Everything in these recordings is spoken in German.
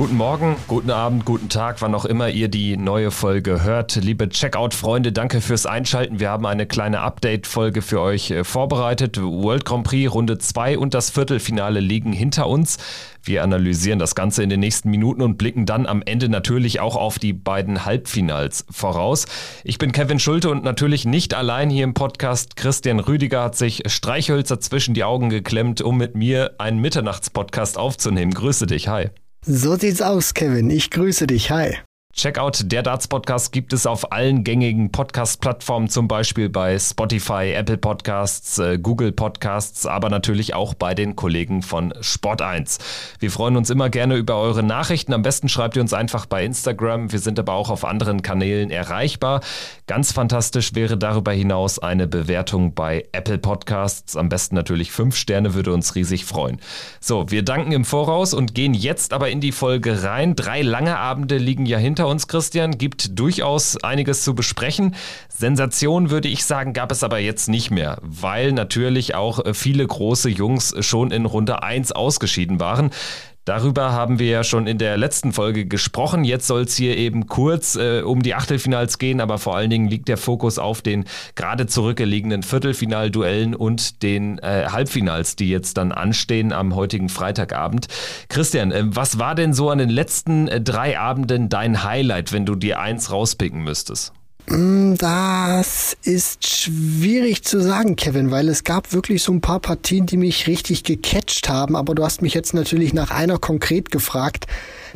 Guten Morgen, guten Abend, guten Tag, wann auch immer ihr die neue Folge hört. Liebe Checkout-Freunde, danke fürs Einschalten. Wir haben eine kleine Update-Folge für euch äh, vorbereitet. World Grand Prix Runde 2 und das Viertelfinale liegen hinter uns. Wir analysieren das Ganze in den nächsten Minuten und blicken dann am Ende natürlich auch auf die beiden Halbfinals voraus. Ich bin Kevin Schulte und natürlich nicht allein hier im Podcast. Christian Rüdiger hat sich Streichhölzer zwischen die Augen geklemmt, um mit mir einen Mitternachtspodcast aufzunehmen. Grüße dich, hi. So sieht's aus, Kevin. Ich grüße dich. Hi. Checkout der Darts Podcast gibt es auf allen gängigen Podcast-Plattformen, zum Beispiel bei Spotify, Apple Podcasts, äh, Google Podcasts, aber natürlich auch bei den Kollegen von Sport1. Wir freuen uns immer gerne über eure Nachrichten. Am besten schreibt ihr uns einfach bei Instagram. Wir sind aber auch auf anderen Kanälen erreichbar. Ganz fantastisch wäre darüber hinaus eine Bewertung bei Apple Podcasts. Am besten natürlich fünf Sterne würde uns riesig freuen. So, wir danken im Voraus und gehen jetzt aber in die Folge rein. Drei lange Abende liegen ja hinter uns, Christian. Gibt durchaus einiges zu besprechen. Sensation würde ich sagen, gab es aber jetzt nicht mehr, weil natürlich auch viele große Jungs schon in Runde 1 ausgeschieden waren. Darüber haben wir ja schon in der letzten Folge gesprochen. Jetzt soll es hier eben kurz äh, um die Achtelfinals gehen, aber vor allen Dingen liegt der Fokus auf den gerade zurückgelegenen Viertelfinalduellen und den äh, Halbfinals, die jetzt dann anstehen am heutigen Freitagabend. Christian, äh, was war denn so an den letzten äh, drei Abenden dein Highlight, wenn du dir eins rauspicken müsstest? Mm, das ist schwierig zu sagen, Kevin, weil es gab wirklich so ein paar Partien, die mich richtig gecatcht haben, aber du hast mich jetzt natürlich nach einer konkret gefragt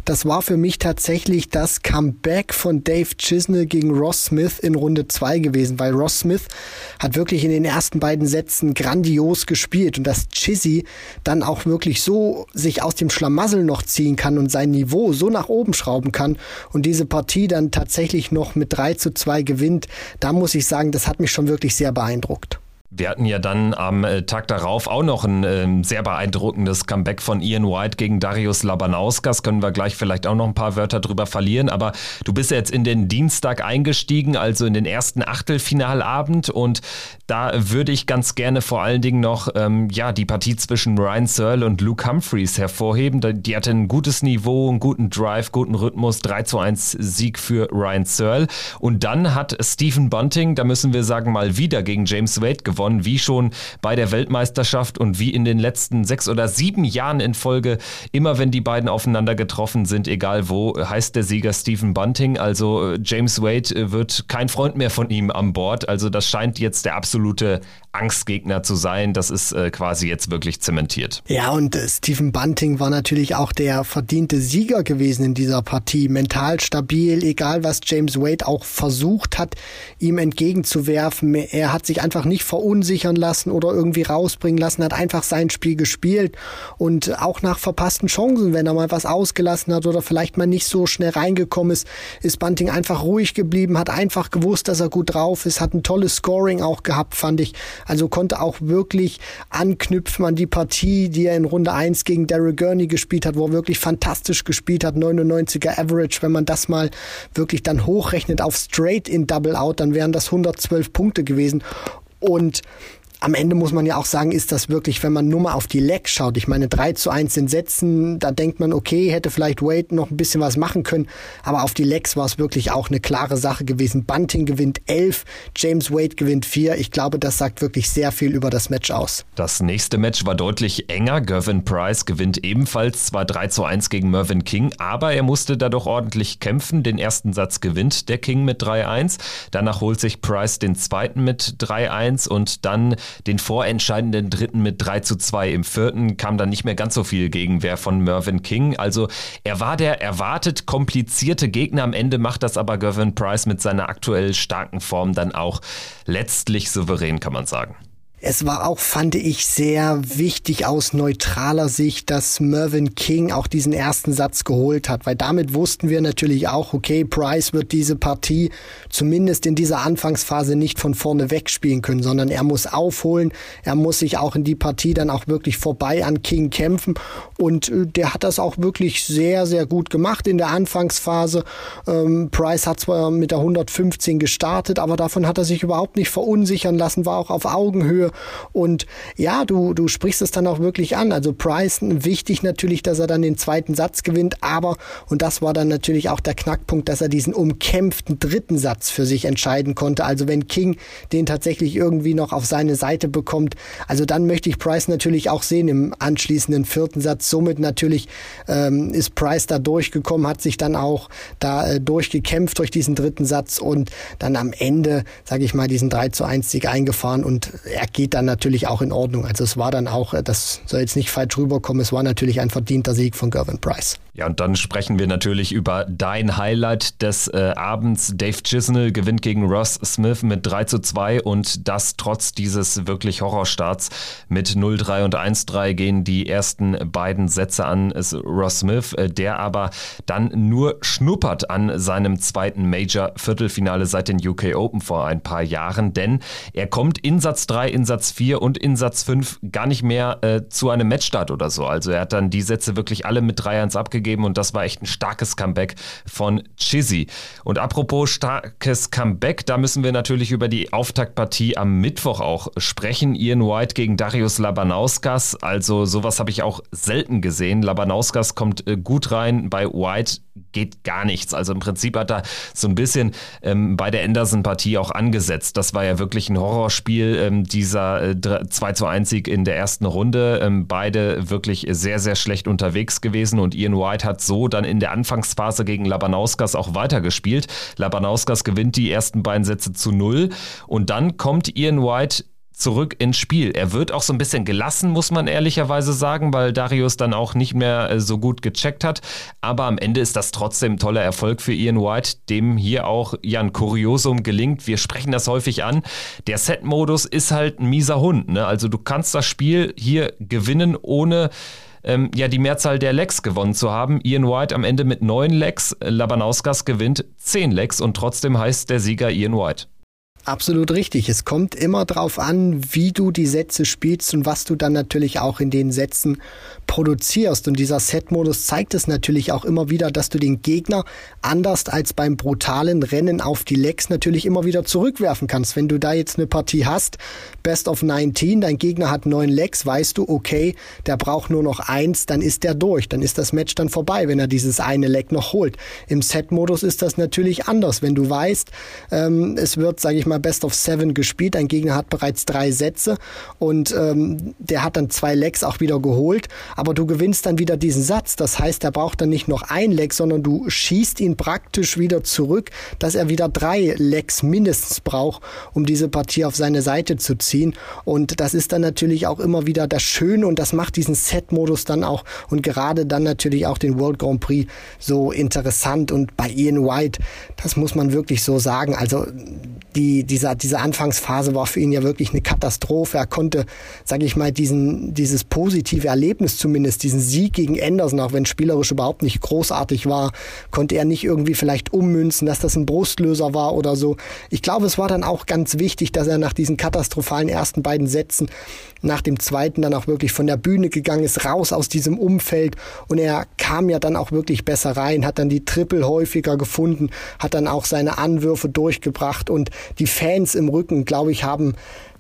das war für mich tatsächlich das Comeback von Dave Chisnell gegen Ross Smith in Runde 2 gewesen, weil Ross Smith hat wirklich in den ersten beiden Sätzen grandios gespielt und dass Chizzy dann auch wirklich so sich aus dem Schlamassel noch ziehen kann und sein Niveau so nach oben schrauben kann und diese Partie dann tatsächlich noch mit 3 zu 2 gewinnt, da muss ich sagen, das hat mich schon wirklich sehr beeindruckt. Wir hatten ja dann am äh, Tag darauf auch noch ein äh, sehr beeindruckendes Comeback von Ian White gegen Darius Labanauskas. Können wir gleich vielleicht auch noch ein paar Wörter drüber verlieren. Aber du bist jetzt in den Dienstag eingestiegen, also in den ersten Achtelfinalabend. Und da würde ich ganz gerne vor allen Dingen noch ähm, ja, die Partie zwischen Ryan Searle und Luke Humphreys hervorheben. Die hatte ein gutes Niveau, einen guten Drive, guten Rhythmus. 3 zu 1 Sieg für Ryan Searle. Und dann hat Stephen Bunting, da müssen wir sagen, mal wieder gegen James Wade gewonnen gewonnen, wie schon bei der Weltmeisterschaft und wie in den letzten sechs oder sieben Jahren in Folge. Immer wenn die beiden aufeinander getroffen sind, egal wo, heißt der Sieger Stephen Bunting. Also äh, James Wade äh, wird kein Freund mehr von ihm an Bord. Also das scheint jetzt der absolute Angstgegner zu sein. Das ist äh, quasi jetzt wirklich zementiert. Ja, und Stephen Bunting war natürlich auch der verdiente Sieger gewesen in dieser Partie. Mental stabil, egal was James Wade auch versucht hat, ihm entgegenzuwerfen. Er hat sich einfach nicht verunsichern lassen oder irgendwie rausbringen lassen, hat einfach sein Spiel gespielt und auch nach verpassten Chancen, wenn er mal was ausgelassen hat oder vielleicht mal nicht so schnell reingekommen ist, ist Bunting einfach ruhig geblieben, hat einfach gewusst, dass er gut drauf ist, hat ein tolles Scoring auch gehabt, fand ich. Also konnte auch wirklich anknüpfen an die Partie, die er in Runde 1 gegen Daryl Gurney gespielt hat, wo er wirklich fantastisch gespielt hat. 99er Average. Wenn man das mal wirklich dann hochrechnet auf straight in Double Out, dann wären das 112 Punkte gewesen. Und am Ende muss man ja auch sagen, ist das wirklich, wenn man nur mal auf die Legs schaut, ich meine 3 zu 1 in Sätzen, da denkt man, okay, hätte vielleicht Wade noch ein bisschen was machen können, aber auf die Legs war es wirklich auch eine klare Sache gewesen. Bunting gewinnt 11, James Wade gewinnt 4. Ich glaube, das sagt wirklich sehr viel über das Match aus. Das nächste Match war deutlich enger. Gervin Price gewinnt ebenfalls zwar 3 zu 1 gegen Mervyn King, aber er musste da doch ordentlich kämpfen. Den ersten Satz gewinnt der King mit 3-1. Danach holt sich Price den zweiten mit 3-1 und dann den vorentscheidenden dritten mit 3 zu 2. Im vierten kam dann nicht mehr ganz so viel Gegenwehr von Mervyn King. Also er war der erwartet komplizierte Gegner. Am Ende macht das aber Gervin Price mit seiner aktuell starken Form dann auch letztlich souverän, kann man sagen. Es war auch, fand ich, sehr wichtig aus neutraler Sicht, dass Mervyn King auch diesen ersten Satz geholt hat, weil damit wussten wir natürlich auch, okay, Price wird diese Partie zumindest in dieser Anfangsphase nicht von vorne wegspielen können, sondern er muss aufholen, er muss sich auch in die Partie dann auch wirklich vorbei an King kämpfen. Und äh, der hat das auch wirklich sehr, sehr gut gemacht in der Anfangsphase. Ähm, Price hat zwar mit der 115 gestartet, aber davon hat er sich überhaupt nicht verunsichern lassen, war auch auf Augenhöhe Und ja, du, du sprichst es dann auch wirklich an. Also Bryson, wichtig natürlich, dass er dann den zweiten Satz gewinnt, aber, und das war dann natürlich auch der Knackpunkt, dass er diesen umkämpften dritten Satz für sich entscheiden konnte. Also wenn King den tatsächlich irgendwie noch auf seine Seite bekommt, also dann möchte ich Price natürlich auch sehen im anschließenden vierten Satz. Somit natürlich ähm, ist Price da durchgekommen, hat sich dann auch da äh, durchgekämpft durch diesen dritten Satz und dann am Ende, sage ich mal, diesen 3 zu 1 Sieg eingefahren und er geht dann natürlich auch in Ordnung. Also es war dann auch, äh, das soll jetzt nicht falsch rüberkommen, es war natürlich ein verdienter Sieg von Gervin Price. Ja, und dann sprechen wir natürlich über dein Highlight des äh, Abends. Dave Chisnell gewinnt gegen Ross Smith mit 3 zu 2 und das trotz dieses wirklich Horrorstarts mit 0-3 und 1-3 gehen die ersten beiden Sätze an Ross Smith, äh, der aber dann nur schnuppert an seinem zweiten Major-Viertelfinale seit den UK Open vor ein paar Jahren, denn er kommt in Satz 3, in Satz 4 und in Satz 5 gar nicht mehr äh, zu einem Matchstart oder so. Also er hat dann die Sätze wirklich alle mit 3-1 abgegeben gegeben und das war echt ein starkes Comeback von Chizzy. Und apropos starkes Comeback, da müssen wir natürlich über die Auftaktpartie am Mittwoch auch sprechen. Ian White gegen Darius Labanauskas. Also sowas habe ich auch selten gesehen. Labanauskas kommt äh, gut rein. Bei White geht gar nichts. Also im Prinzip hat er so ein bisschen ähm, bei der Anderson-Partie auch angesetzt. Das war ja wirklich ein Horrorspiel, ähm, dieser äh, 2 zu 1 Sieg in der ersten Runde. Ähm, beide wirklich sehr, sehr schlecht unterwegs gewesen und Ian White hat so dann in der Anfangsphase gegen Labanauskas auch weitergespielt. Labanauskas gewinnt die ersten beiden Sätze zu null und dann kommt Ian White zurück ins Spiel. Er wird auch so ein bisschen gelassen, muss man ehrlicherweise sagen, weil Darius dann auch nicht mehr äh, so gut gecheckt hat. Aber am Ende ist das trotzdem ein toller Erfolg für Ian White, dem hier auch ja ein Kuriosum gelingt. Wir sprechen das häufig an. Der Set-Modus ist halt ein mieser Hund. Ne? Also du kannst das Spiel hier gewinnen, ohne ähm, ja die Mehrzahl der Lecks gewonnen zu haben. Ian White am Ende mit neun Lecks, Labanauskas gewinnt zehn Lecks und trotzdem heißt der Sieger Ian White. Absolut richtig. Es kommt immer darauf an, wie du die Sätze spielst und was du dann natürlich auch in den Sätzen produzierst. Und dieser Set-Modus zeigt es natürlich auch immer wieder, dass du den Gegner anders als beim brutalen Rennen auf die Legs natürlich immer wieder zurückwerfen kannst. Wenn du da jetzt eine Partie hast, Best of 19, dein Gegner hat neun Legs, weißt du, okay, der braucht nur noch eins, dann ist der durch. Dann ist das Match dann vorbei, wenn er dieses eine Leg noch holt. Im Set-Modus ist das natürlich anders. Wenn du weißt, ähm, es wird, sage ich mal, mal Best of Seven gespielt. Ein Gegner hat bereits drei Sätze und ähm, der hat dann zwei Legs auch wieder geholt. Aber du gewinnst dann wieder diesen Satz. Das heißt, er braucht dann nicht noch ein Leg, sondern du schießt ihn praktisch wieder zurück, dass er wieder drei Legs mindestens braucht, um diese Partie auf seine Seite zu ziehen. Und das ist dann natürlich auch immer wieder das Schöne und das macht diesen Set-Modus dann auch und gerade dann natürlich auch den World Grand Prix so interessant. Und bei Ian White, das muss man wirklich so sagen. Also die, dieser, diese Anfangsphase war für ihn ja wirklich eine Katastrophe. Er konnte, sage ich mal, diesen, dieses positive Erlebnis zumindest, diesen Sieg gegen Anderson, auch wenn spielerisch überhaupt nicht großartig war, konnte er nicht irgendwie vielleicht ummünzen, dass das ein Brustlöser war oder so. Ich glaube, es war dann auch ganz wichtig, dass er nach diesen katastrophalen ersten beiden Sätzen nach dem zweiten dann auch wirklich von der Bühne gegangen ist, raus aus diesem Umfeld und er kam ja dann auch wirklich besser rein, hat dann die Triple häufiger gefunden, hat dann auch seine Anwürfe durchgebracht und die Fans im Rücken, glaube ich, haben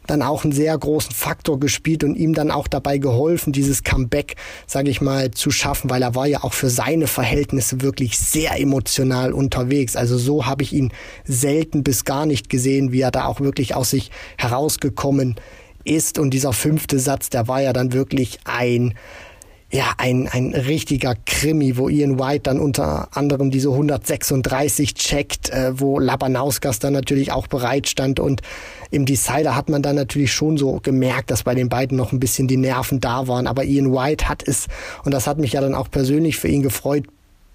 dann auch einen sehr großen Faktor gespielt und ihm dann auch dabei geholfen, dieses Comeback, sage ich mal, zu schaffen, weil er war ja auch für seine Verhältnisse wirklich sehr emotional unterwegs. Also so habe ich ihn selten bis gar nicht gesehen, wie er da auch wirklich aus sich herausgekommen ist. Und dieser fünfte Satz, der war ja dann wirklich ein ja, ein, ein richtiger Krimi, wo Ian White dann unter anderem diese 136 checkt, äh, wo Labanauskas dann natürlich auch bereit stand und im Decider hat man dann natürlich schon so gemerkt, dass bei den beiden noch ein bisschen die Nerven da waren, aber Ian White hat es, und das hat mich ja dann auch persönlich für ihn gefreut,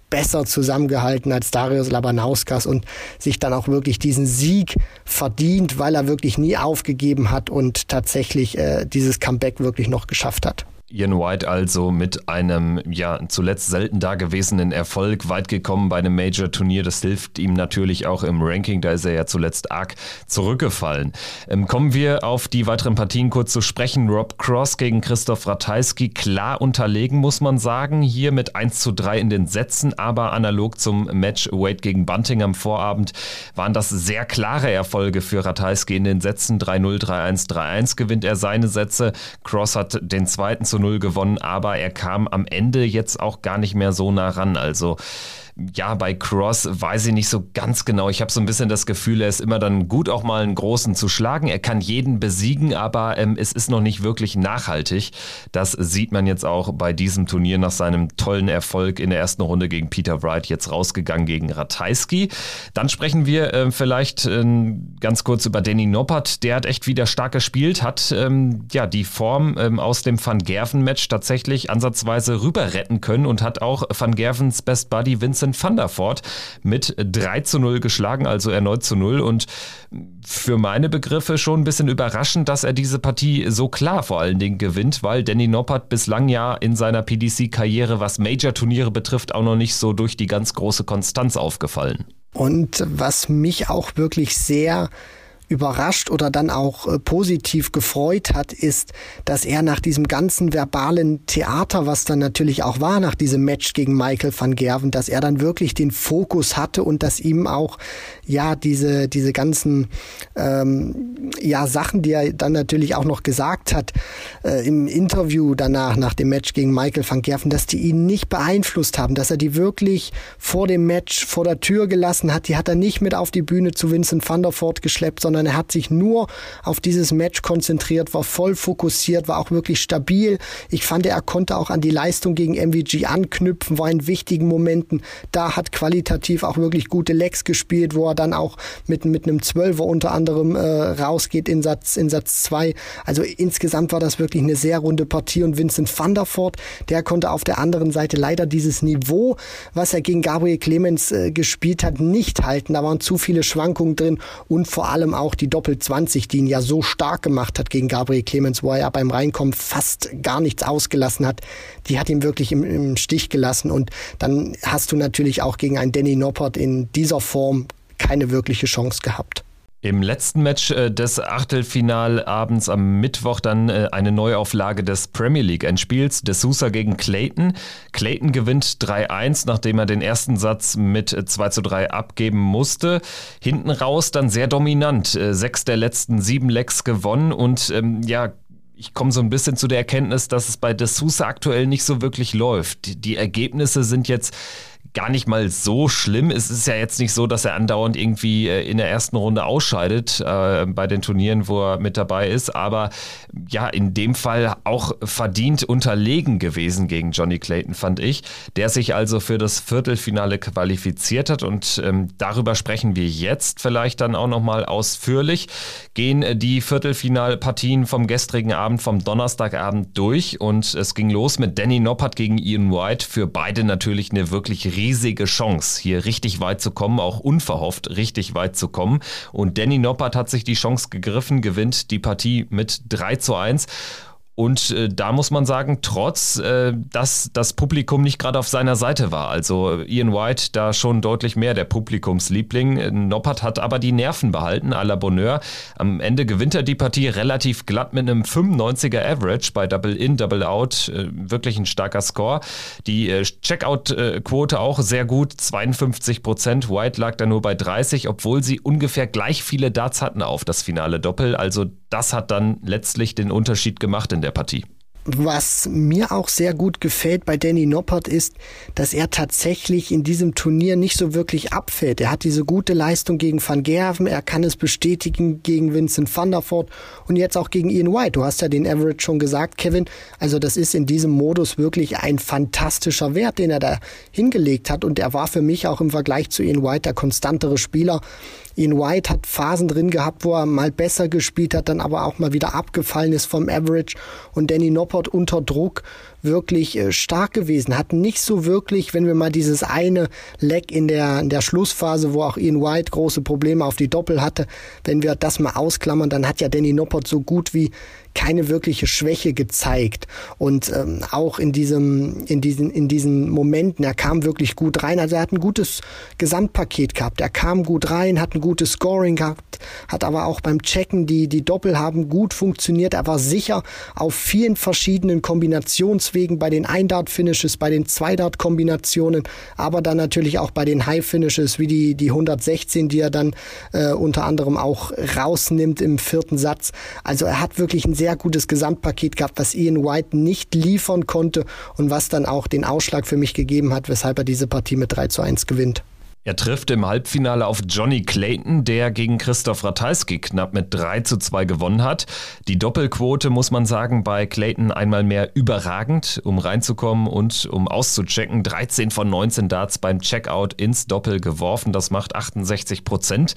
besser zusammengehalten als Darius Labanauskas und sich dann auch wirklich diesen Sieg verdient, weil er wirklich nie aufgegeben hat und tatsächlich äh, dieses Comeback wirklich noch geschafft hat. Ian White also mit einem ja zuletzt selten dagewesenen Erfolg weit gekommen bei einem Major-Turnier. Das hilft ihm natürlich auch im Ranking. Da ist er ja zuletzt arg zurückgefallen. Ähm, kommen wir auf die weiteren Partien kurz zu sprechen. Rob Cross gegen Christoph Ratajski klar unterlegen, muss man sagen. Hier mit 1 zu 3 in den Sätzen, aber analog zum Match Wade gegen Bunting am Vorabend waren das sehr klare Erfolge für Ratajski in den Sätzen. 3-0, 3-1, 3-1 gewinnt er seine Sätze. Cross hat den zweiten zu 0 gewonnen, aber er kam am Ende jetzt auch gar nicht mehr so nah ran. Also ja, bei Cross weiß ich nicht so ganz genau. Ich habe so ein bisschen das Gefühl, er ist immer dann gut, auch mal einen großen zu schlagen. Er kann jeden besiegen, aber ähm, es ist noch nicht wirklich nachhaltig. Das sieht man jetzt auch bei diesem Turnier nach seinem tollen Erfolg in der ersten Runde gegen Peter Wright, jetzt rausgegangen gegen Ratajski. Dann sprechen wir äh, vielleicht äh, ganz kurz über Danny Noppert. Der hat echt wieder stark gespielt, hat ähm, ja die Form ähm, aus dem Van Gerven-Match tatsächlich ansatzweise rüber retten können und hat auch Van Gervens Best Buddy Vincent Der Voort mit 3 zu 0 geschlagen, also erneut zu 0 und für meine Begriffe schon ein bisschen überraschend, dass er diese Partie so klar vor allen Dingen gewinnt, weil Danny Noppert bislang ja in seiner PDC-Karriere, was Major-Turniere betrifft, auch noch nicht so durch die ganz große Konstanz aufgefallen. Und was mich auch wirklich sehr überrascht oder dann auch äh, positiv gefreut hat, ist, dass er nach diesem ganzen verbalen Theater, was dann natürlich auch war nach diesem Match gegen Michael van Gerven, dass er dann wirklich den Fokus hatte und dass ihm auch ja diese diese ganzen ähm, ja Sachen, die er dann natürlich auch noch gesagt hat äh, im Interview danach nach dem Match gegen Michael van Gerven, dass die ihn nicht beeinflusst haben, dass er die wirklich vor dem Match vor der Tür gelassen hat. Die hat er nicht mit auf die Bühne zu Vincent van der Voort geschleppt, sondern sondern er hat sich nur auf dieses Match konzentriert, war voll fokussiert, war auch wirklich stabil. Ich fand, er konnte auch an die Leistung gegen MVG anknüpfen, war in wichtigen Momenten. Da hat qualitativ auch wirklich gute Lecks gespielt, wo er dann auch mit, mit einem Zwölfer unter anderem äh, rausgeht in Satz, in Satz. Also insgesamt war das wirklich eine sehr runde Partie und Vincent van der Voort, der konnte auf der anderen Seite leider dieses Niveau, was er gegen Gabriel Clemens äh, gespielt hat, nicht halten. Da waren zu viele Schwankungen drin und vor allem auch auch die Doppel-20, die ihn ja so stark gemacht hat gegen Gabriel Clemens, wo er ja beim Reinkommen fast gar nichts ausgelassen hat, die hat ihn wirklich im, im Stich gelassen. Und dann hast du natürlich auch gegen einen Danny Noppert in dieser Form keine wirkliche Chance gehabt. Im letzten Match äh, des Achtelfinalabends am Mittwoch dann äh, eine Neuauflage des Premier League Endspiels. De Sousa gegen Clayton. Clayton gewinnt 3-1, nachdem er den ersten Satz mit 2 3 abgeben musste. Hinten raus dann sehr dominant. Äh, sechs der letzten sieben Lecks gewonnen und ähm, ja, ich komme so ein bisschen zu der Erkenntnis, dass es bei De Sousa aktuell nicht so wirklich läuft. Die Ergebnisse sind jetzt gar nicht mal so schlimm. Es ist ja jetzt nicht so, dass er andauernd irgendwie äh, in der ersten Runde ausscheidet äh, bei den Turnieren, wo er mit dabei ist. Aber ja, in dem Fall auch verdient unterlegen gewesen gegen Johnny Clayton, fand ich, der sich also für das Viertelfinale qualifiziert hat. Und ähm, darüber sprechen wir jetzt vielleicht dann auch nochmal ausführlich. Gehen die Viertelfinalpartien vom gestrigen Abend, vom Donnerstagabend durch. Und es ging los mit Danny Noppert gegen Ian White. Für beide natürlich eine wirklich riesige Chance, hier richtig weit zu kommen, auch unverhofft richtig weit zu kommen. Und Danny Noppert hat sich die Chance gegriffen, gewinnt die Partie mit 3 zu 1. Und äh, da muss man sagen, trotz, äh, dass das Publikum nicht gerade auf seiner Seite war. Also Ian White da schon deutlich mehr der Publikumsliebling. Noppert hat aber die Nerven behalten, à la Bonheur. Am Ende gewinnt er die Partie relativ glatt mit einem 95er Average bei Double In, Double Out. Äh, wirklich ein starker Score. Die äh, Checkout-Quote auch sehr gut, 52 Prozent. White lag da nur bei 30, obwohl sie ungefähr gleich viele Darts hatten auf das finale Doppel. Also das hat dann letztlich den Unterschied gemacht in der Partie. Was mir auch sehr gut gefällt bei Danny Noppert ist, dass er tatsächlich in diesem Turnier nicht so wirklich abfällt. Er hat diese gute Leistung gegen Van Gerven, er kann es bestätigen gegen Vincent van der Voort und jetzt auch gegen Ian White. Du hast ja den Average schon gesagt, Kevin. Also das ist in diesem Modus wirklich ein fantastischer Wert, den er da hingelegt hat und er war für mich auch im Vergleich zu Ian White der konstantere Spieler. Ian White hat Phasen drin gehabt, wo er mal besser gespielt hat, dann aber auch mal wieder abgefallen ist vom Average. Und Danny Noppert unter Druck wirklich äh, stark gewesen, hat nicht so wirklich, wenn wir mal dieses eine Leck in der, in der Schlussphase, wo auch Ian White große Probleme auf die Doppel hatte, wenn wir das mal ausklammern, dann hat ja Danny Noppert so gut wie keine wirkliche Schwäche gezeigt. Und ähm, auch in diesem, in diesen, in diesen Momenten, er kam wirklich gut rein. Also er hat ein gutes Gesamtpaket gehabt. Er kam gut rein, hat ein gutes Scoring gehabt, hat aber auch beim Checken die, die Doppel haben gut funktioniert. Er war sicher auf vielen verschiedenen Kombinationswegen bei den Ein-Dart-Finishes, bei den Zwei-Dart-Kombinationen, aber dann natürlich auch bei den High-Finishes, wie die, die 116, die er dann äh, unter anderem auch rausnimmt im vierten Satz. Also er hat wirklich ein sehr gutes Gesamtpaket gehabt, was Ian White nicht liefern konnte und was dann auch den Ausschlag für mich gegeben hat, weshalb er diese Partie mit 3 zu 1 gewinnt. Er trifft im Halbfinale auf Johnny Clayton, der gegen Christoph Ratajski knapp mit 3 zu 2 gewonnen hat. Die Doppelquote muss man sagen bei Clayton einmal mehr überragend, um reinzukommen und um auszuchecken. 13 von 19 Darts beim Checkout ins Doppel geworfen, das macht 68 Prozent.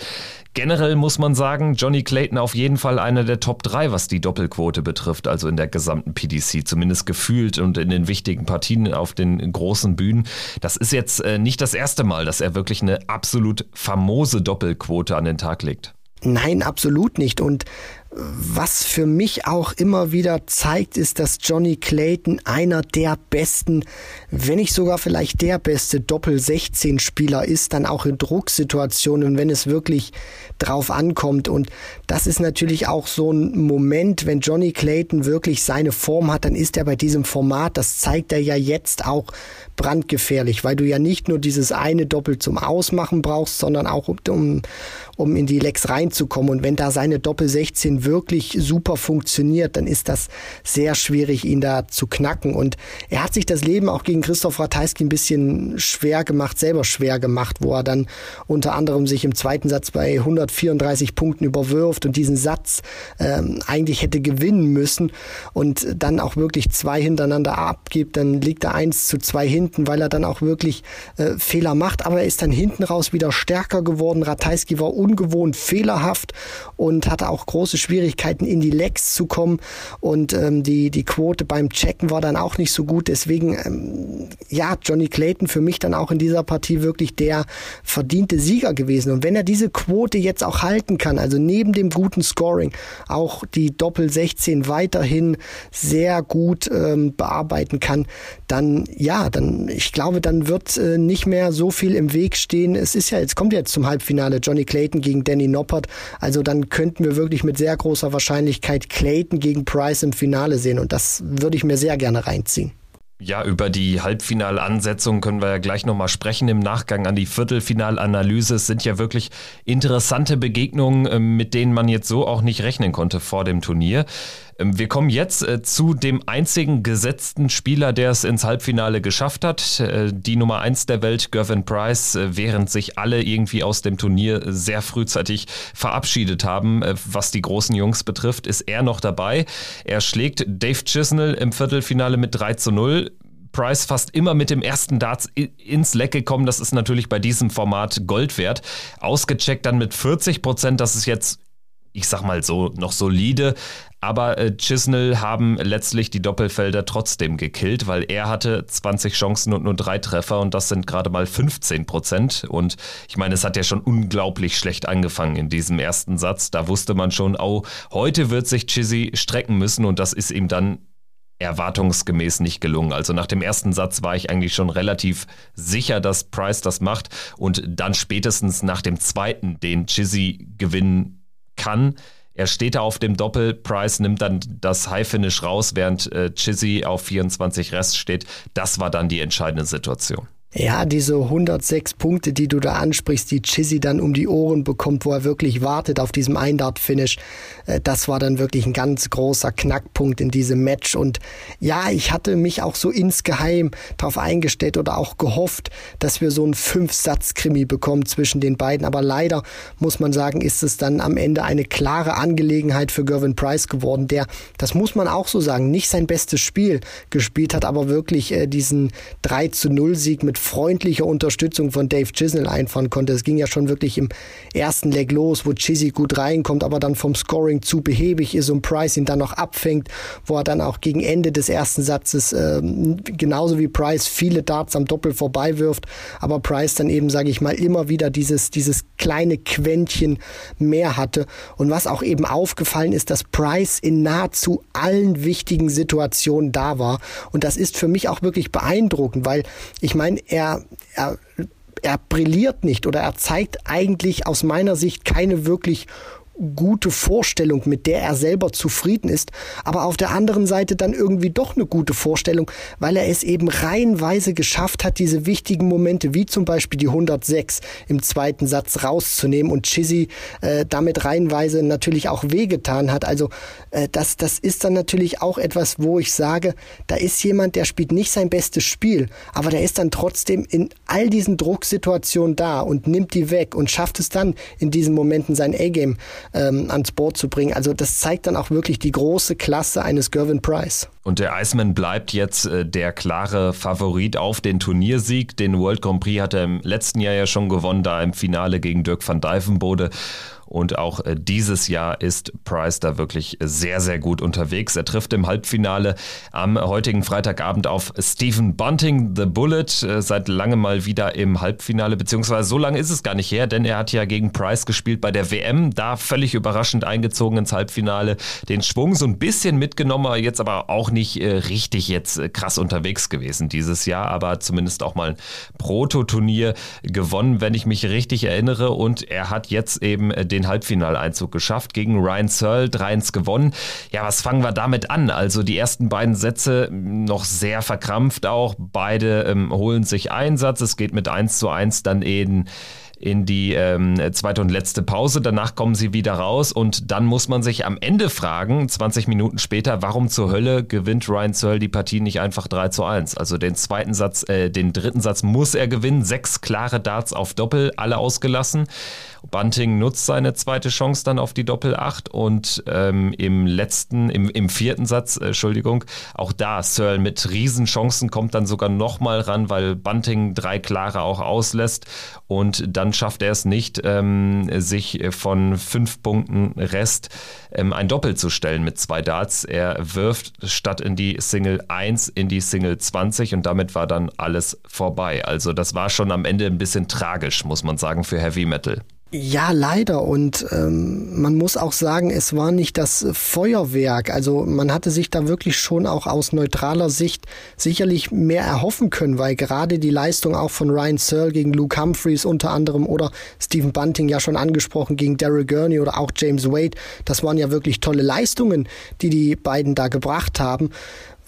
Generell muss man sagen, Johnny Clayton auf jeden Fall einer der Top 3, was die Doppelquote betrifft, also in der gesamten PDC, zumindest gefühlt und in den wichtigen Partien auf den großen Bühnen. Das ist jetzt äh, nicht das erste Mal, dass er wirklich eine absolut famose Doppelquote an den Tag legt. Nein, absolut nicht. Und was für mich auch immer wieder zeigt, ist, dass Johnny Clayton einer der besten, wenn nicht sogar vielleicht der beste Doppel-16-Spieler ist, dann auch in Drucksituationen, wenn es wirklich drauf ankommt. Und das ist natürlich auch so ein Moment, wenn Johnny Clayton wirklich seine Form hat, dann ist er bei diesem Format, das zeigt er ja jetzt auch brandgefährlich, weil du ja nicht nur dieses eine Doppel zum Ausmachen brauchst, sondern auch um, um in die Lecks reinzukommen. Und wenn da seine Doppel 16 wirklich super funktioniert, dann ist das sehr schwierig, ihn da zu knacken. Und er hat sich das Leben auch gegen Christoph Ratajski ein bisschen schwer gemacht, selber schwer gemacht, wo er dann unter anderem sich im zweiten Satz bei 134 Punkten überwirft und diesen Satz ähm, eigentlich hätte gewinnen müssen und dann auch wirklich zwei hintereinander abgibt, dann liegt er eins zu zwei hinten, weil er dann auch wirklich äh, Fehler macht, aber er ist dann hinten raus wieder stärker geworden. Ratajski war ungewohnt fehlerhaft und hatte auch große Schwierigkeiten in die Lecks zu kommen und ähm, die, die Quote beim Checken war dann auch nicht so gut. Deswegen, ähm, ja, Johnny Clayton für mich dann auch in dieser Partie wirklich der verdiente Sieger gewesen. Und wenn er diese Quote jetzt auch halten kann, also neben dem guten Scoring, auch die Doppel 16 weiterhin sehr gut ähm, bearbeiten kann, dann ja, dann ich glaube, dann wird äh, nicht mehr so viel im Weg stehen. Es ist ja, jetzt kommt jetzt zum Halbfinale Johnny Clayton gegen Danny Noppert. Also dann könnten wir wirklich mit sehr großer Wahrscheinlichkeit Clayton gegen Price im Finale sehen und das würde ich mir sehr gerne reinziehen. Ja, über die Halbfinalansetzung können wir ja gleich nochmal sprechen im Nachgang an die Viertelfinalanalyse. Es sind ja wirklich interessante Begegnungen, ähm, mit denen man jetzt so auch nicht rechnen konnte vor dem Turnier. Ähm, wir kommen jetzt äh, zu dem einzigen gesetzten Spieler, der es ins Halbfinale geschafft hat. Äh, die Nummer 1 der Welt, Gervin Price, äh, während sich alle irgendwie aus dem Turnier sehr frühzeitig verabschiedet haben, was die großen Jungs betrifft, ist er noch dabei. Er schlägt Dave Chisnell im Viertelfinale mit 3 zu 0. Price fast immer mit dem ersten Darts ins Leck gekommen. Das ist natürlich bei diesem Format Gold wert. Ausgecheckt dann mit 40 Prozent. Das ist jetzt ich sag mal so, noch solide. Aber äh, Chisnell haben letztlich die Doppelfelder trotzdem gekillt, weil er hatte 20 Chancen und nur drei Treffer und das sind gerade mal 15 Prozent. Und ich meine, es hat ja schon unglaublich schlecht angefangen in diesem ersten Satz. Da wusste man schon, oh, heute wird sich Chizzy strecken müssen und das ist ihm dann erwartungsgemäß nicht gelungen. Also nach dem ersten Satz war ich eigentlich schon relativ sicher, dass Price das macht und dann spätestens nach dem zweiten, den Chizzy gewinnen kann, er steht da auf dem Doppel, Price nimmt dann das High Finish raus, während äh, Chizzy auf 24 Rest steht. Das war dann die entscheidende Situation. Ja, diese 106 Punkte, die du da ansprichst, die Chizzy dann um die Ohren bekommt, wo er wirklich wartet auf diesem Eindart-Finish, das war dann wirklich ein ganz großer Knackpunkt in diesem Match. Und ja, ich hatte mich auch so insgeheim darauf eingestellt oder auch gehofft, dass wir so einen Fünf-Satz-Krimi bekommen zwischen den beiden. Aber leider muss man sagen, ist es dann am Ende eine klare Angelegenheit für Gervin Price geworden, der, das muss man auch so sagen, nicht sein bestes Spiel gespielt hat, aber wirklich äh, diesen 3 zu 0 Sieg mit freundliche Unterstützung von Dave Chisnell einfahren konnte. Es ging ja schon wirklich im ersten Leg los, wo Chizzy gut reinkommt, aber dann vom Scoring zu behäbig ist und Price ihn dann noch abfängt, wo er dann auch gegen Ende des ersten Satzes äh, genauso wie Price viele Darts am Doppel vorbei wirft, aber Price dann eben, sage ich mal, immer wieder dieses, dieses kleine Quäntchen mehr hatte. Und was auch eben aufgefallen ist, dass Price in nahezu allen wichtigen Situationen da war. Und das ist für mich auch wirklich beeindruckend, weil ich meine, er, er er brilliert nicht oder er zeigt eigentlich aus meiner Sicht keine wirklich gute Vorstellung, mit der er selber zufrieden ist, aber auf der anderen Seite dann irgendwie doch eine gute Vorstellung, weil er es eben reihenweise geschafft hat, diese wichtigen Momente, wie zum Beispiel die 106 im zweiten Satz rauszunehmen und Chizzy äh, damit reihenweise natürlich auch wehgetan hat. Also äh, das, das ist dann natürlich auch etwas, wo ich sage, da ist jemand, der spielt nicht sein bestes Spiel, aber der ist dann trotzdem in all diesen Drucksituationen da und nimmt die weg und schafft es dann in diesen Momenten sein A-Game ähm, ans Board zu bringen. Also das zeigt dann auch wirklich die große Klasse eines Gervin Price. Und der Iceman bleibt jetzt äh, der klare Favorit auf den Turniersieg. Den World Grand Prix hat er im letzten Jahr ja schon gewonnen, da im Finale gegen Dirk van Dijvenbode. Und auch äh, dieses Jahr ist Price da wirklich sehr, sehr gut unterwegs. Er trifft im Halbfinale am heutigen Freitagabend auf Stephen Bunting, The Bullet, äh, seit langem mal wieder im Halbfinale, beziehungsweise so lange ist es gar nicht her, denn er hat ja gegen Price gespielt bei der WM, da völlig überraschend eingezogen ins Halbfinale, den Schwung so ein bisschen mitgenommen, jetzt aber auch nicht äh, richtig jetzt krass unterwegs gewesen dieses Jahr, aber zumindest auch mal ein Prototurnier gewonnen, wenn ich mich richtig erinnere. Und er hat jetzt eben den den Halbfinaleinzug geschafft, gegen Ryan Searle 3-1 gewonnen. Ja, was fangen wir damit an? Also die ersten beiden Sätze noch sehr verkrampft auch. Beide ähm, holen sich Einsatz. Es geht mit 1 zu 1 dann eben in die ähm, zweite und letzte Pause. Danach kommen sie wieder raus und dann muss man sich am Ende fragen, 20 Minuten später, warum zur Hölle gewinnt Ryan Searle die Partie nicht einfach 3 zu 1? Also den zweiten Satz, äh, den dritten Satz muss er gewinnen. Sechs klare Darts auf Doppel, alle ausgelassen. Bunting nutzt seine zweite Chance dann auf die Doppel 8 und ähm, im letzten, im, im vierten Satz, äh, Entschuldigung, auch da Searle mit Riesenchancen kommt dann sogar nochmal ran, weil Bunting drei klare auch auslässt und dann schafft er es nicht, ähm, sich von fünf Punkten Rest ähm, ein Doppel zu stellen mit zwei Darts. Er wirft statt in die Single 1 in die Single 20 und damit war dann alles vorbei. Also das war schon am Ende ein bisschen tragisch, muss man sagen, für Heavy Metal. Ja, leider. Und ähm, man muss auch sagen, es war nicht das Feuerwerk. Also man hatte sich da wirklich schon auch aus neutraler Sicht sicherlich mehr erhoffen können, weil gerade die Leistung auch von Ryan Searle gegen Luke Humphreys unter anderem oder Stephen Bunting ja schon angesprochen gegen Daryl Gurney oder auch James Wade, das waren ja wirklich tolle Leistungen, die die beiden da gebracht haben.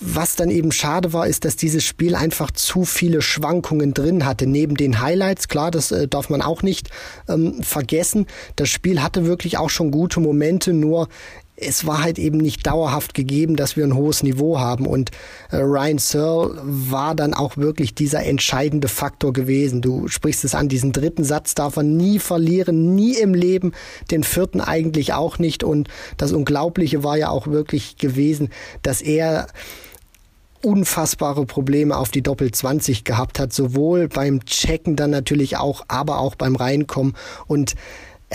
Was dann eben schade war, ist, dass dieses Spiel einfach zu viele Schwankungen drin hatte. Neben den Highlights, klar, das äh, darf man auch nicht ähm, vergessen. Das Spiel hatte wirklich auch schon gute Momente, nur es war halt eben nicht dauerhaft gegeben, dass wir ein hohes Niveau haben. Und äh, Ryan Searle war dann auch wirklich dieser entscheidende Faktor gewesen. Du sprichst es an, diesen dritten Satz darf er nie verlieren, nie im Leben, den vierten eigentlich auch nicht. Und das Unglaubliche war ja auch wirklich gewesen, dass er unfassbare Probleme auf die Doppel 20 gehabt hat, sowohl beim Checken dann natürlich auch, aber auch beim Reinkommen. Und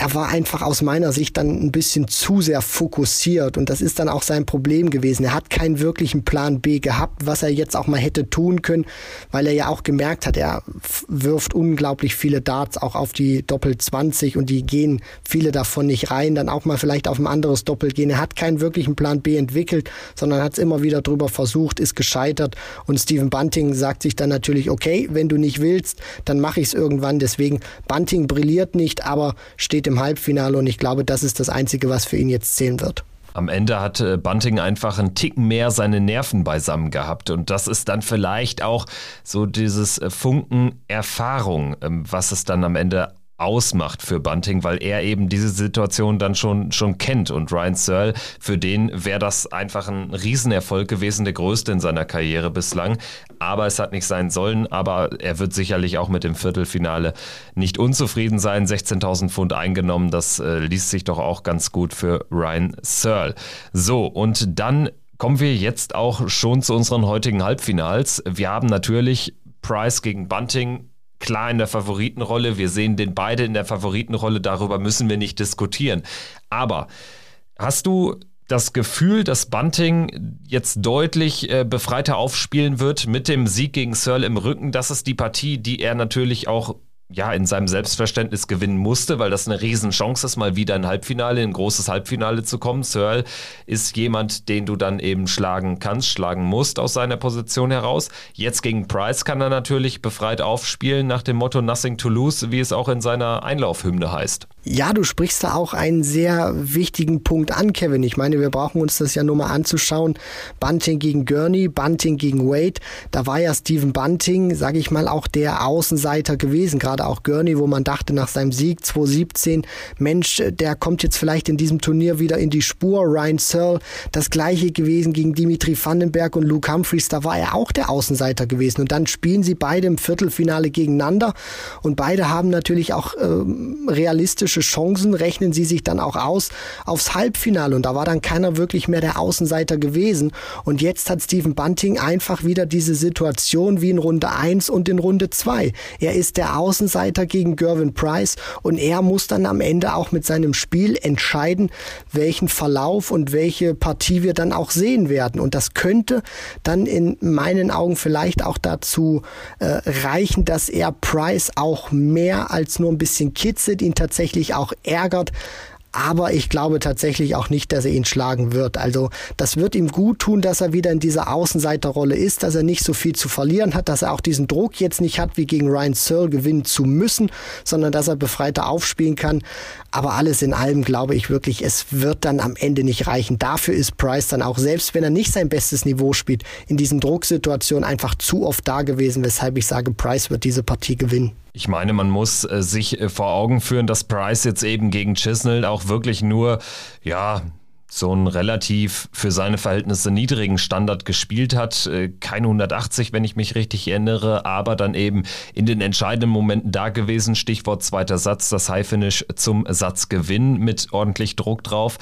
er war einfach aus meiner Sicht dann ein bisschen zu sehr fokussiert und das ist dann auch sein Problem gewesen. Er hat keinen wirklichen Plan B gehabt, was er jetzt auch mal hätte tun können, weil er ja auch gemerkt hat, er wirft unglaublich viele Darts auch auf die Doppel 20 und die gehen viele davon nicht rein, dann auch mal vielleicht auf ein anderes Doppel gehen. Er hat keinen wirklichen Plan B entwickelt, sondern hat es immer wieder drüber versucht, ist gescheitert und Steven Bunting sagt sich dann natürlich, okay, wenn du nicht willst, dann mache ich es irgendwann. Deswegen Bunting brilliert nicht, aber steht im Halbfinale und ich glaube, das ist das Einzige, was für ihn jetzt zählen wird. Am Ende hat äh, Bunting einfach einen Tick mehr seine Nerven beisammen gehabt. Und das ist dann vielleicht auch so dieses äh, Funken Erfahrung, ähm, was es dann am Ende ausmacht für Bunting, weil er eben diese Situation dann schon, schon kennt. Und Ryan Searle, für den wäre das einfach ein Riesenerfolg gewesen, der größte in seiner Karriere bislang. Aber es hat nicht sein sollen. Aber er wird sicherlich auch mit dem Viertelfinale nicht unzufrieden sein. 16.000 Pfund eingenommen, das äh, liest sich doch auch ganz gut für Ryan Searle. So, und dann kommen wir jetzt auch schon zu unseren heutigen Halbfinals. Wir haben natürlich Price gegen Bunting klar in der Favoritenrolle. Wir sehen den beide in der Favoritenrolle. Darüber müssen wir nicht diskutieren. Aber hast du das Gefühl, dass Bunting jetzt deutlich äh, befreiter aufspielen wird mit dem Sieg gegen Searle im Rücken? Das ist die Partie, die er natürlich auch ja, in seinem Selbstverständnis gewinnen musste, weil das eine Riesenchance ist, mal wieder ein Halbfinale, ein großes Halbfinale zu kommen. Searle ist jemand, den du dann eben schlagen kannst, schlagen musst aus seiner Position heraus. Jetzt gegen Price kann er natürlich befreit aufspielen nach dem Motto Nothing to lose, wie es auch in seiner Einlaufhymne heißt. Ja, du sprichst da auch einen sehr wichtigen Punkt an, Kevin. Ich meine, wir brauchen uns das ja nur mal anzuschauen. Bunting gegen Gurney, Bunting gegen Wade. Da war ja Stephen Bunting, sage ich mal, auch der Außenseiter gewesen. Gerade auch Gurney, wo man dachte nach seinem Sieg 2017, Mensch, der kommt jetzt vielleicht in diesem Turnier wieder in die Spur. Ryan Searle, das gleiche gewesen gegen Dimitri Vandenberg und Luke Humphreys. Da war er auch der Außenseiter gewesen. Und dann spielen sie beide im Viertelfinale gegeneinander. Und beide haben natürlich auch ähm, realistisch realistische Chancen rechnen sie sich dann auch aus aufs Halbfinale. Und da war dann keiner wirklich mehr der Außenseiter gewesen. Und jetzt hat Stephen Bunting einfach wieder diese Situation wie in Runde 1 und in Runde 2. Er ist der Außenseiter gegen Gervin Price und er muss dann am Ende auch mit seinem Spiel entscheiden, welchen Verlauf und welche Partie wir dann auch sehen werden. Und das könnte dann in meinen Augen vielleicht auch dazu äh, reichen, dass er Price auch mehr als nur ein bisschen kitzelt, ihn tatsächlich tatsächlich auch ärgert. Aber ich glaube tatsächlich auch nicht, dass er ihn schlagen wird. Also das wird ihm gut tun, dass er wieder in dieser Außenseiterrolle ist, dass er nicht so viel zu verlieren hat, dass er auch diesen Druck jetzt nicht hat, wie gegen Ryan Searle gewinnen zu müssen, sondern dass er befreiter aufspielen kann. Aber alles in allem glaube ich wirklich, es wird dann am Ende nicht reichen. Dafür ist Price dann auch, selbst wenn er nicht sein bestes Niveau spielt, in diesen Drucksituationen einfach zu oft da gewesen, weshalb ich sage, Price wird diese Partie gewinnen. Ich meine, man muss äh, sich äh, vor Augen führen, dass Price jetzt eben gegen Chisnell auch wirklich nur, ja, so einen relativ für seine Verhältnisse niedrigen Standard gespielt hat. Äh, keine 180, wenn ich mich richtig erinnere, aber dann eben in den entscheidenden Momenten da gewesen. Stichwort zweiter Satz, das High Finish zum Satzgewinn mit ordentlich Druck drauf.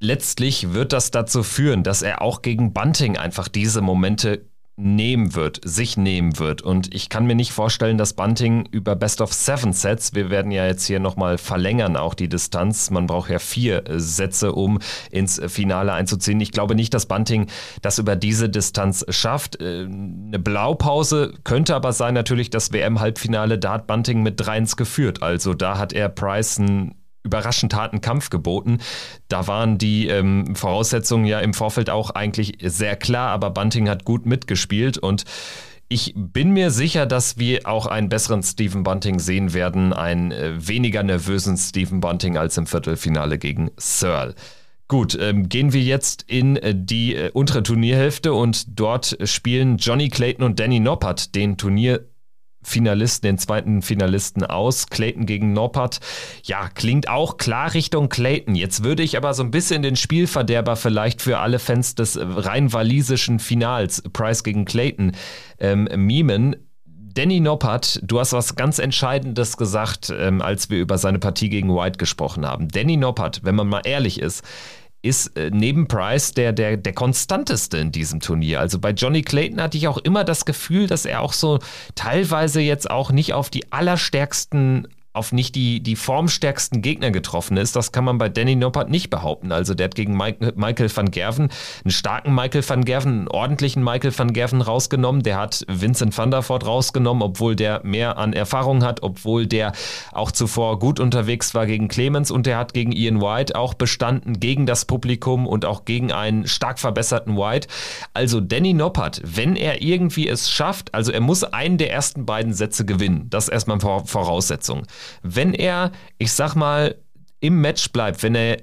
Letztlich wird das dazu führen, dass er auch gegen Bunting einfach diese Momente nehmen wird, sich nehmen wird. Und ich kann mir nicht vorstellen, dass Bunting über Best of Seven Sets, wir werden ja jetzt hier nochmal verlängern, auch die Distanz. Man braucht ja vier äh, Sätze, um ins Finale einzuziehen. Ich glaube nicht, dass Bunting das über diese Distanz schafft. Äh, eine Blaupause könnte aber sein natürlich das WM-Halbfinale. Da hat Bunting mit 3-1 geführt. Also da hat er Price ein überraschend harten Kampf geboten. Da waren die ähm, Voraussetzungen ja im Vorfeld auch eigentlich sehr klar, aber Bunting hat gut mitgespielt und ich bin mir sicher, dass wir auch einen besseren Stephen Bunting sehen werden, einen äh, weniger nervösen Stephen Bunting als im Viertelfinale gegen Searle. Gut, ähm, gehen wir jetzt in äh, die äh, untere Turnierhälfte und dort spielen Johnny Clayton und Danny Noppert den Turnier Finalisten, den zweiten Finalisten aus. Clayton gegen Noppert. Ja, klingt auch klar Richtung Clayton. Jetzt würde ich aber so ein bisschen den Spielverderber vielleicht für alle Fans des rein walisischen Finals, Price gegen Clayton, ähm, mimen. Danny Noppert, du hast was ganz Entscheidendes gesagt, ähm, als wir über seine Partie gegen White gesprochen haben. Danny Noppert, wenn man mal ehrlich ist, ist äh, neben Price der, der, der konstanteste in diesem Turnier. Also bei Johnny Clayton hatte ich auch immer das Gefühl, dass er auch so teilweise jetzt auch nicht auf die allerstärksten auf nicht die, die formstärksten Gegner getroffen ist. Das kann man bei Danny Noppert nicht behaupten. Also der hat gegen Mike, Michael van Gerven einen starken Michael van Gerven, einen ordentlichen Michael van Gerven rausgenommen. Der hat Vincent van der Voort rausgenommen, obwohl der mehr an Erfahrung hat, obwohl der auch zuvor gut unterwegs war gegen Clemens und der hat gegen Ian White auch bestanden, gegen das Publikum und auch gegen einen stark verbesserten White. Also Danny Noppert, wenn er irgendwie es schafft, also er muss einen der ersten beiden Sätze gewinnen. Das ist erstmal Voraussetzung. Wenn er, ich sag mal, im Match bleibt, wenn er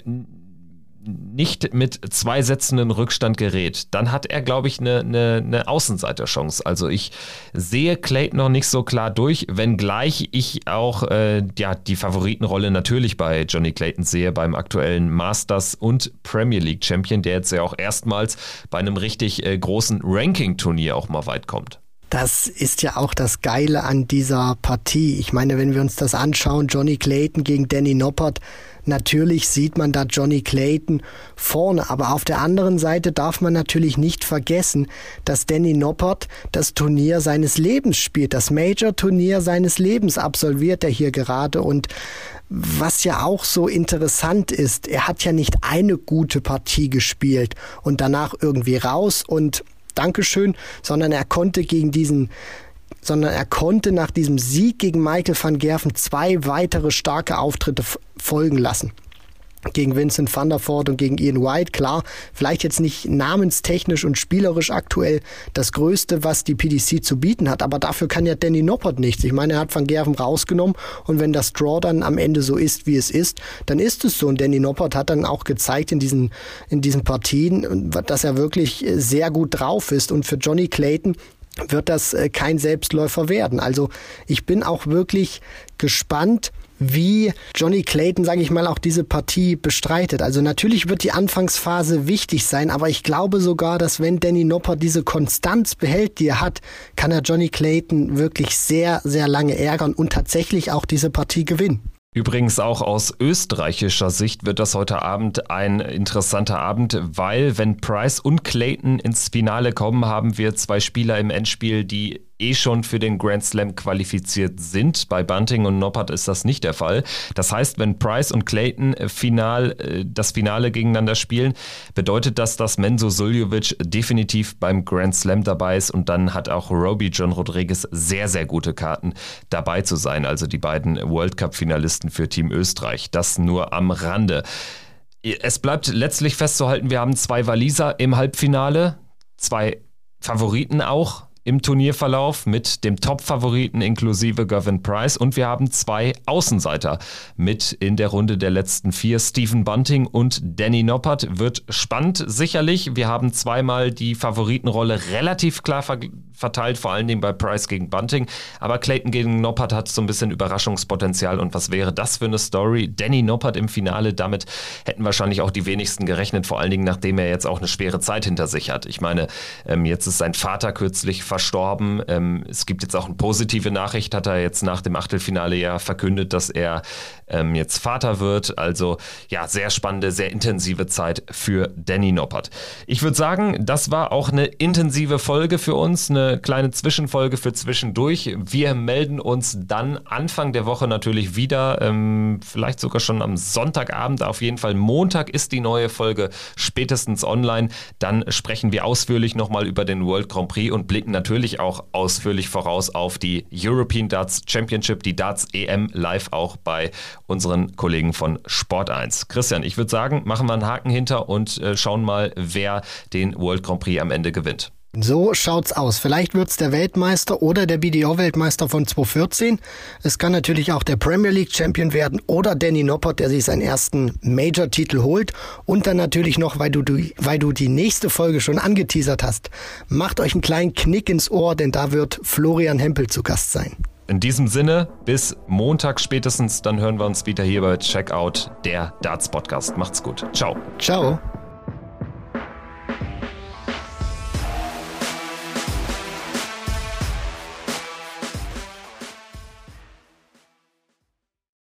nicht mit zwei Sätzen in Rückstand gerät, dann hat er, glaube ich, eine, eine, eine Außenseiterchance. Also ich sehe Clayton noch nicht so klar durch, wenngleich ich auch äh, ja, die Favoritenrolle natürlich bei Johnny Clayton sehe, beim aktuellen Masters und Premier League Champion, der jetzt ja auch erstmals bei einem richtig äh, großen Ranking-Turnier auch mal weit kommt. Das ist ja auch das Geile an dieser Partie. Ich meine, wenn wir uns das anschauen, Johnny Clayton gegen Danny Noppert, natürlich sieht man da Johnny Clayton vorne, aber auf der anderen Seite darf man natürlich nicht vergessen, dass Danny Noppert das Turnier seines Lebens spielt, das Major-Turnier seines Lebens absolviert er hier gerade und was ja auch so interessant ist, er hat ja nicht eine gute Partie gespielt und danach irgendwie raus und Dankeschön, sondern er konnte gegen diesen sondern er konnte nach diesem Sieg gegen Michael van Gerven zwei weitere starke Auftritte folgen lassen gegen Vincent van der Voort und gegen Ian White. Klar, vielleicht jetzt nicht namenstechnisch und spielerisch aktuell das Größte, was die PDC zu bieten hat, aber dafür kann ja Danny Noppert nichts. Ich meine, er hat Van Gerven rausgenommen und wenn das Draw dann am Ende so ist, wie es ist, dann ist es so. Und Danny Noppert hat dann auch gezeigt in diesen, in diesen Partien, dass er wirklich sehr gut drauf ist. Und für Johnny Clayton wird das äh, kein Selbstläufer werden. Also ich bin auch wirklich gespannt, wie Johnny Clayton, sage ich mal, auch diese Partie bestreitet. Also natürlich wird die Anfangsphase wichtig sein, aber ich glaube sogar, dass wenn Danny Nopper diese Konstanz behält, die er hat, kann er Johnny Clayton wirklich sehr, sehr lange ärgern und tatsächlich auch diese Partie gewinnen. Übrigens auch aus österreichischer Sicht wird das heute Abend ein interessanter Abend, weil wenn Price und Clayton ins Finale kommen, haben wir zwei Spieler im Endspiel, die eh schon für den Grand Slam qualifiziert sind. Bei Bunting und Noppert ist das nicht der Fall. Das heißt, wenn Price und Clayton final, äh, das Finale gegeneinander spielen, bedeutet das, dass Menzo Suljovic definitiv beim Grand Slam dabei ist und dann hat auch Roby John Rodriguez sehr, sehr gute Karten dabei zu sein. Also die beiden World Cup-Finalisten für Team Österreich. Das nur am Rande. Es bleibt letztlich festzuhalten, wir haben zwei Waliser im Halbfinale, zwei Favoriten auch im Turnierverlauf mit dem Top-Favoriten inklusive Gavin Price und wir haben zwei Außenseiter mit in der Runde der letzten vier. Stephen Bunting und Danny Noppert wird spannend sicherlich. Wir haben zweimal die Favoritenrolle relativ klar ver verteilt, vor allen Dingen bei Price gegen Bunting. Aber Clayton gegen Noppert hat so ein bisschen Überraschungspotenzial und was wäre das für eine Story? Danny Noppert im Finale, damit hätten wahrscheinlich auch die wenigsten gerechnet, vor allen Dingen nachdem er jetzt auch eine schwere Zeit hinter sich hat. Ich meine, ähm, jetzt ist sein Vater kürzlich verstorben. Ähm, es gibt jetzt auch eine positive Nachricht, hat er jetzt nach dem Achtelfinale ja verkündet, dass er ähm, jetzt Vater wird. Also ja, sehr spannende, sehr intensive Zeit für Danny Noppert. Ich würde sagen, das war auch eine intensive Folge für uns, eine kleine Zwischenfolge für zwischendurch. Wir melden uns dann Anfang der Woche natürlich wieder, ähm, vielleicht sogar schon am Sonntagabend. Auf jeden Fall Montag ist die neue Folge spätestens online. Dann sprechen wir ausführlich nochmal über den World Grand Prix und blicken natürlich auch ausführlich voraus auf die European Darts Championship, die Darts EM live auch bei unseren Kollegen von Sport 1. Christian, ich würde sagen, machen wir einen Haken hinter und äh, schauen mal, wer den World Grand Prix am Ende gewinnt. So schaut's aus. Vielleicht wird's der Weltmeister oder der BDO-Weltmeister von 2014. Es kann natürlich auch der Premier League Champion werden oder Danny Noppert, der sich seinen ersten Major-Titel holt. Und dann natürlich noch, weil du, du, weil du die nächste Folge schon angeteasert hast, macht euch einen kleinen Knick ins Ohr, denn da wird Florian Hempel zu Gast sein. In diesem Sinne, bis Montag spätestens, dann hören wir uns wieder hier bei Checkout, der Darts Podcast. Macht's gut. Ciao. Ciao.